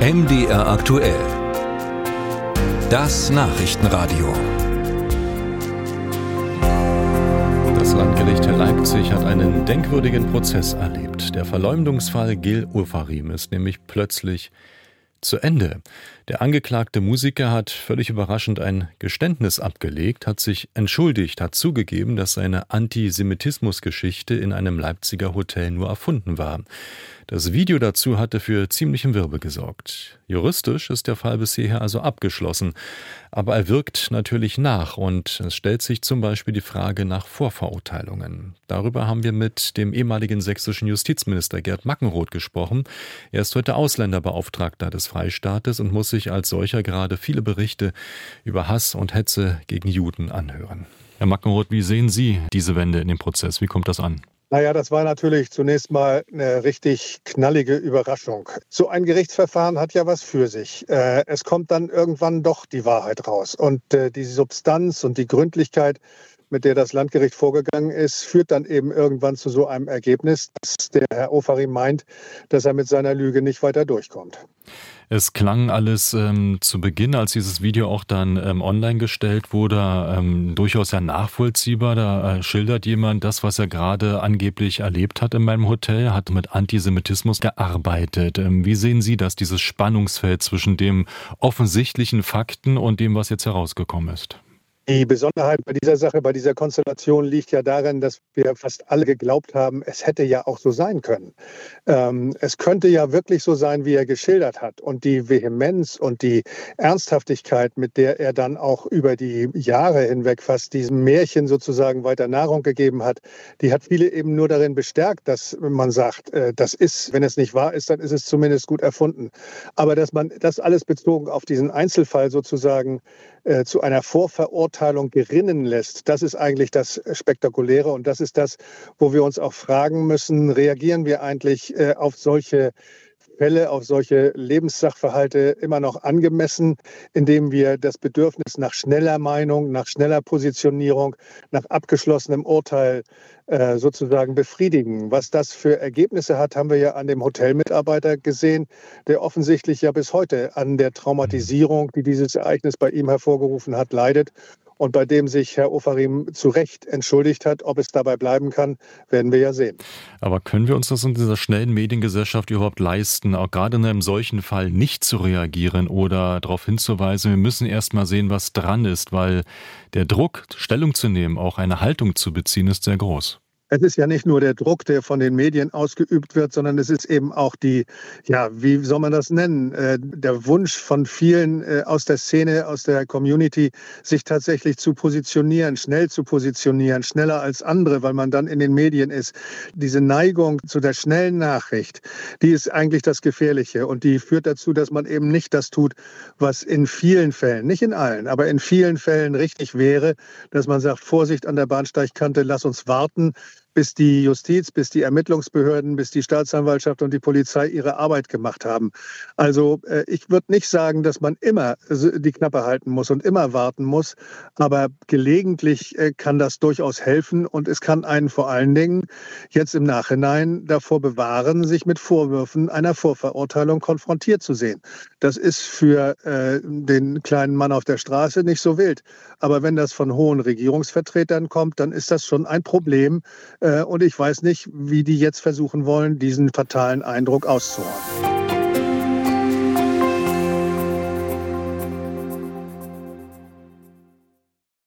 MDR aktuell. Das Nachrichtenradio. Das Landgericht Leipzig hat einen denkwürdigen Prozess erlebt. Der Verleumdungsfall Gil Ufarim ist nämlich plötzlich zu Ende. Der angeklagte Musiker hat völlig überraschend ein Geständnis abgelegt, hat sich entschuldigt, hat zugegeben, dass seine Antisemitismusgeschichte in einem Leipziger Hotel nur erfunden war. Das Video dazu hatte für ziemlichen Wirbel gesorgt. Juristisch ist der Fall bisher also abgeschlossen, aber er wirkt natürlich nach und es stellt sich zum Beispiel die Frage nach Vorverurteilungen. Darüber haben wir mit dem ehemaligen sächsischen Justizminister Gerd Mackenroth gesprochen. Er ist heute Ausländerbeauftragter des Freistaates und muss sich als solcher gerade viele Berichte über Hass und Hetze gegen Juden anhören. Herr Mackenroth, wie sehen Sie diese Wende in dem Prozess? Wie kommt das an? Naja, das war natürlich zunächst mal eine richtig knallige Überraschung. So ein Gerichtsverfahren hat ja was für sich. Äh, es kommt dann irgendwann doch die Wahrheit raus. Und äh, die Substanz und die Gründlichkeit, mit der das Landgericht vorgegangen ist, führt dann eben irgendwann zu so einem Ergebnis, dass der Herr Ofari meint, dass er mit seiner Lüge nicht weiter durchkommt. Es klang alles ähm, zu Beginn, als dieses Video auch dann ähm, online gestellt wurde, ähm, durchaus ja nachvollziehbar. Da äh, schildert jemand das, was er gerade angeblich erlebt hat in meinem Hotel, hat mit Antisemitismus gearbeitet. Ähm, wie sehen Sie das, dieses Spannungsfeld zwischen dem offensichtlichen Fakten und dem, was jetzt herausgekommen ist? Die Besonderheit bei dieser Sache, bei dieser Konstellation liegt ja darin, dass wir fast alle geglaubt haben, es hätte ja auch so sein können. Ähm, es könnte ja wirklich so sein, wie er geschildert hat. Und die Vehemenz und die Ernsthaftigkeit, mit der er dann auch über die Jahre hinweg fast diesem Märchen sozusagen weiter Nahrung gegeben hat, die hat viele eben nur darin bestärkt, dass man sagt, äh, das ist, wenn es nicht wahr ist, dann ist es zumindest gut erfunden. Aber dass man das alles bezogen auf diesen Einzelfall sozusagen äh, zu einer Vorverurteilung gerinnen lässt. Das ist eigentlich das Spektakuläre und das ist das, wo wir uns auch fragen müssen, reagieren wir eigentlich äh, auf solche Fälle, auf solche Lebenssachverhalte immer noch angemessen, indem wir das Bedürfnis nach schneller Meinung, nach schneller Positionierung, nach abgeschlossenem Urteil äh, sozusagen befriedigen. Was das für Ergebnisse hat, haben wir ja an dem Hotelmitarbeiter gesehen, der offensichtlich ja bis heute an der Traumatisierung, die dieses Ereignis bei ihm hervorgerufen hat, leidet und bei dem sich Herr Ofarim zu Recht entschuldigt hat. Ob es dabei bleiben kann, werden wir ja sehen. Aber können wir uns das in dieser schnellen Mediengesellschaft überhaupt leisten, auch gerade in einem solchen Fall nicht zu reagieren oder darauf hinzuweisen, wir müssen erst mal sehen, was dran ist, weil der Druck, Stellung zu nehmen, auch eine Haltung zu beziehen, ist sehr groß es ist ja nicht nur der Druck, der von den Medien ausgeübt wird, sondern es ist eben auch die, ja, wie soll man das nennen, äh, der Wunsch von vielen äh, aus der Szene, aus der Community, sich tatsächlich zu positionieren, schnell zu positionieren, schneller als andere, weil man dann in den Medien ist. Diese Neigung zu der schnellen Nachricht, die ist eigentlich das Gefährliche und die führt dazu, dass man eben nicht das tut, was in vielen Fällen, nicht in allen, aber in vielen Fällen richtig wäre, dass man sagt, Vorsicht an der Bahnsteigkante, lass uns warten, bis die Justiz, bis die Ermittlungsbehörden, bis die Staatsanwaltschaft und die Polizei ihre Arbeit gemacht haben. Also äh, ich würde nicht sagen, dass man immer die Knappe halten muss und immer warten muss, aber gelegentlich äh, kann das durchaus helfen und es kann einen vor allen Dingen jetzt im Nachhinein davor bewahren, sich mit Vorwürfen einer Vorverurteilung konfrontiert zu sehen. Das ist für äh, den kleinen Mann auf der Straße nicht so wild. Aber wenn das von hohen Regierungsvertretern kommt, dann ist das schon ein Problem, und ich weiß nicht, wie die jetzt versuchen wollen, diesen fatalen Eindruck auszuräumen.